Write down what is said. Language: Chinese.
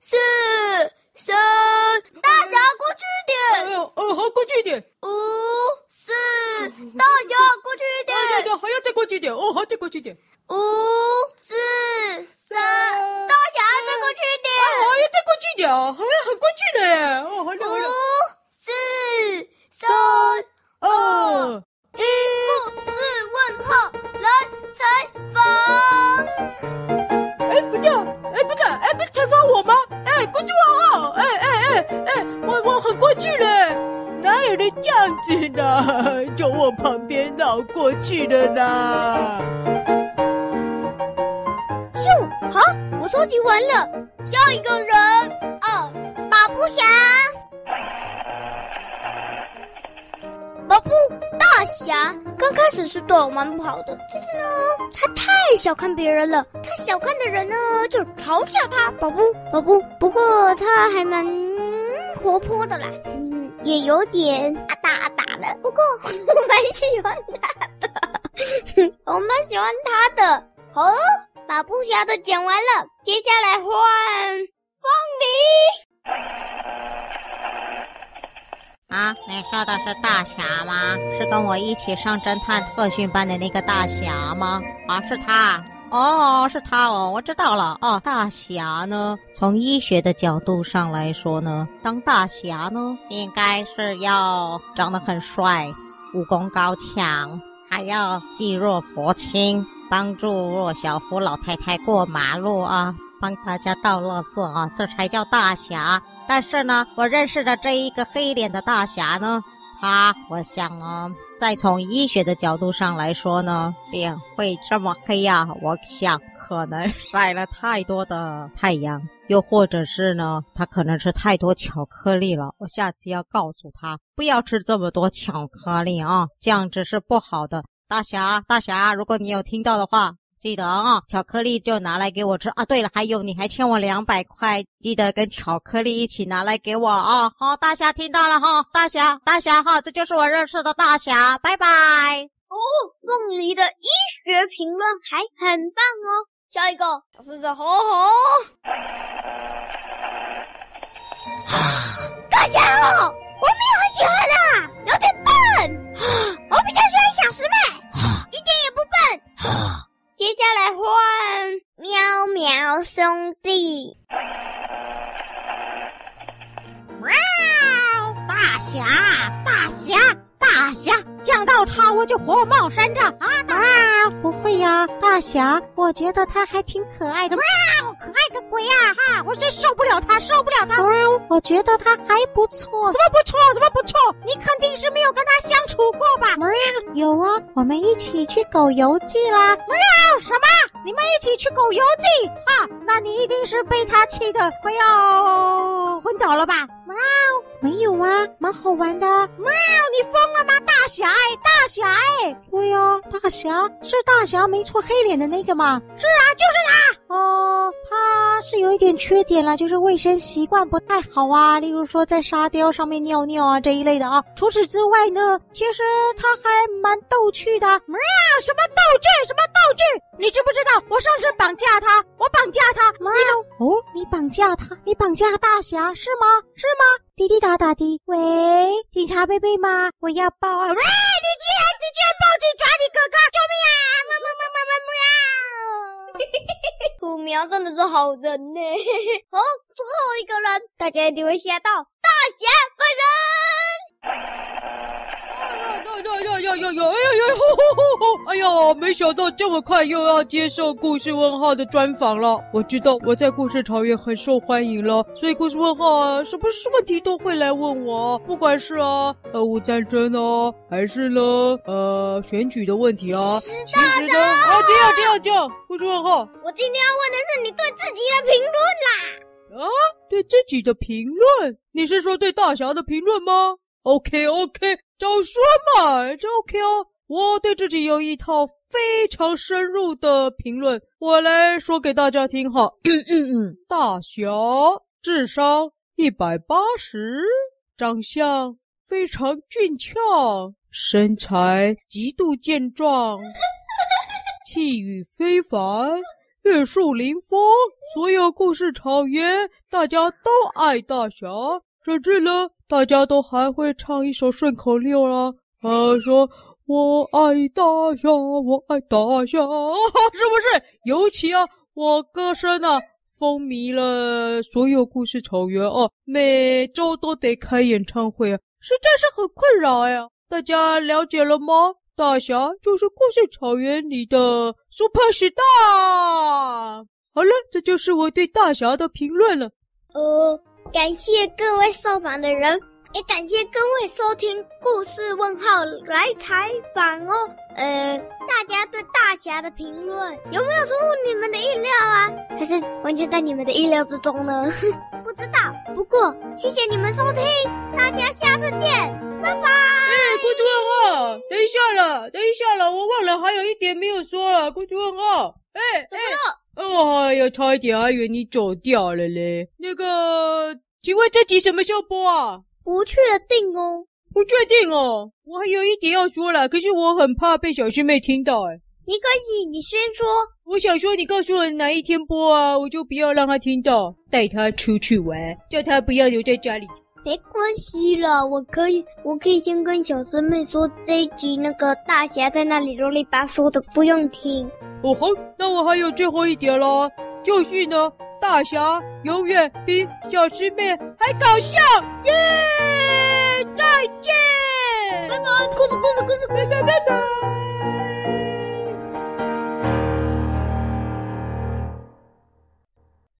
四三，大侠过去一点。哦，好，过去一点。五四，大侠过去一点。对对对，还要再过去一点。哦，好，再过去一点。五四三，大侠再过去一点。哎，好，要再过去一点啊，好像很过去了耶。哦。呢？就我旁边绕过去的啦。咻，好，我收集完了，下一个人啊，巴布侠。巴布大侠刚开始是对我蛮不好的，就是呢，他太小看别人了。他小看的人呢，就嘲笑他。宝布，宝布，不过他还蛮活泼的啦，嗯，也有点不过我蛮喜欢他的，我蛮喜欢他的。好，巴布侠的讲完了，接下来换凤梨。啊，你说的是大侠吗？是跟我一起上侦探特训班的那个大侠吗？啊，是他。哦，是他哦，我知道了。哦，大侠呢，从医学的角度上来说呢，当大侠呢，应该是要长得很帅，武功高强，还要济弱扶倾，帮助弱小扶老太太过马路啊，帮大家倒垃圾啊，这才叫大侠。但是呢，我认识的这一个黑脸的大侠呢，他，我想呢，再从医学的角度上来说呢，脸会这么黑呀？我想可能晒了太多的太阳，又或者是呢，他可能吃太多巧克力了。我下次要告诉他，不要吃这么多巧克力啊，这样子是不好的。大侠，大侠，如果你有听到的话。记得啊、哦，巧克力就拿来给我吃啊！对了，还有你还欠我两百块，记得跟巧克力一起拿来给我啊、哦！好，大侠听到了哈，大侠，大侠哈，这就是我认识的大侠，拜拜。哦，凤梨的医学评论还很棒哦。下一个，试试吼吼。兄弟。哇，大侠，大侠。大侠见到他我就火冒三丈啊！啊，不会呀，大侠，我觉得他还挺可爱的。喵，可爱个鬼呀！哈，我真受不了他，受不了他。喵，我觉得他还不错。什么不错？什么不错？你肯定是没有跟他相处过吧？喵，有啊，我们一起去狗游记啦。喵，什么？你们一起去狗游记？哈，那你一定是被他气的快要昏倒了吧？喵。没有啊，蛮好玩的。喵，你疯了吗？大侠哎，大侠哎，对呀、大侠是大侠没错，黑脸的那个嘛。是啊，就是他。哦、呃，他是有一点缺点了，就是卫生习惯不太好啊，例如说在沙雕上面尿尿啊这一类的啊。除此之外呢，其实他还蛮逗趣的。喵，什么道具？什么道具？你知不知道？我上次绑架他，我绑架他。喵，哦，你绑架他？你绑架大侠是吗？是吗？滴滴答答的，喂，警察贝贝吗？我要报案！喂，你居然你居然报警抓你哥哥，救命啊！喵喵喵喵嘿嘿嘿，虎苗真的是好人呢。好，最后一个人，大家一定会吓到大侠本人。呀呀呀呀！哎呀呀！吼吼吼吼！哎呀，没想到这么快又要接受故事问号的专访了。我知道我在故事草原很受欢迎了，所以故事问号啊，什么问题都会来问我，不管是啊，俄乌战争啊，还是呢，呃，选举的问题啊。是的的。啊，这样这样这样，故事问号。我今天要问的是你对自己的评论啦。啊，对自己的评论？你是说对大侠的评论吗？OK OK。早说嘛，这 OK 哦。我对自己有一套非常深入的评论，我来说给大家听哈。嗯嗯嗯，大侠智商一百八十，长相非常俊俏，身材极度健壮，气宇非凡，玉树临风，所有故事草原，大家都爱大侠。甚至呢，大家都还会唱一首顺口溜啊。他说：“我爱大侠，我爱大侠。”是不是？尤其啊，我歌声啊，风靡了所有故事草原哦，每周都得开演唱会啊，实在是很困扰呀。大家了解了吗？大侠就是故事草原里的 Superstar。好了，这就是我对大侠的评论了。呃。感谢各位受访的人，也感谢各位收听故事问号来采访哦。呃，大家对大侠的评论有没有出乎你们的意料啊？还是完全在你们的意料之中呢？不知道。不过谢谢你们收听，大家下次见，拜拜。哎，关注问号，等一下了，等一下了，我忘了还有一点没有说了，关注问号。哎，怎么了？哦呀，差一点还以为你走掉了嘞。那个，请问这集什么时候播啊？不确定哦。不确定哦。我还有一点要说了，可是我很怕被小师妹听到哎。没关系，你先说。我想说，你告诉我哪一天播啊，我就不要让她听到，带她出去玩，叫她不要留在家里。没关系了，我可以，我可以先跟小师妹说这一集那个大侠在那里啰里吧嗦的，不用听。哦吼，那我还有最后一点了，就是呢，大侠永远比小师妹还搞笑，耶！再见，拜拜，故事故事故事，拜拜拜拜。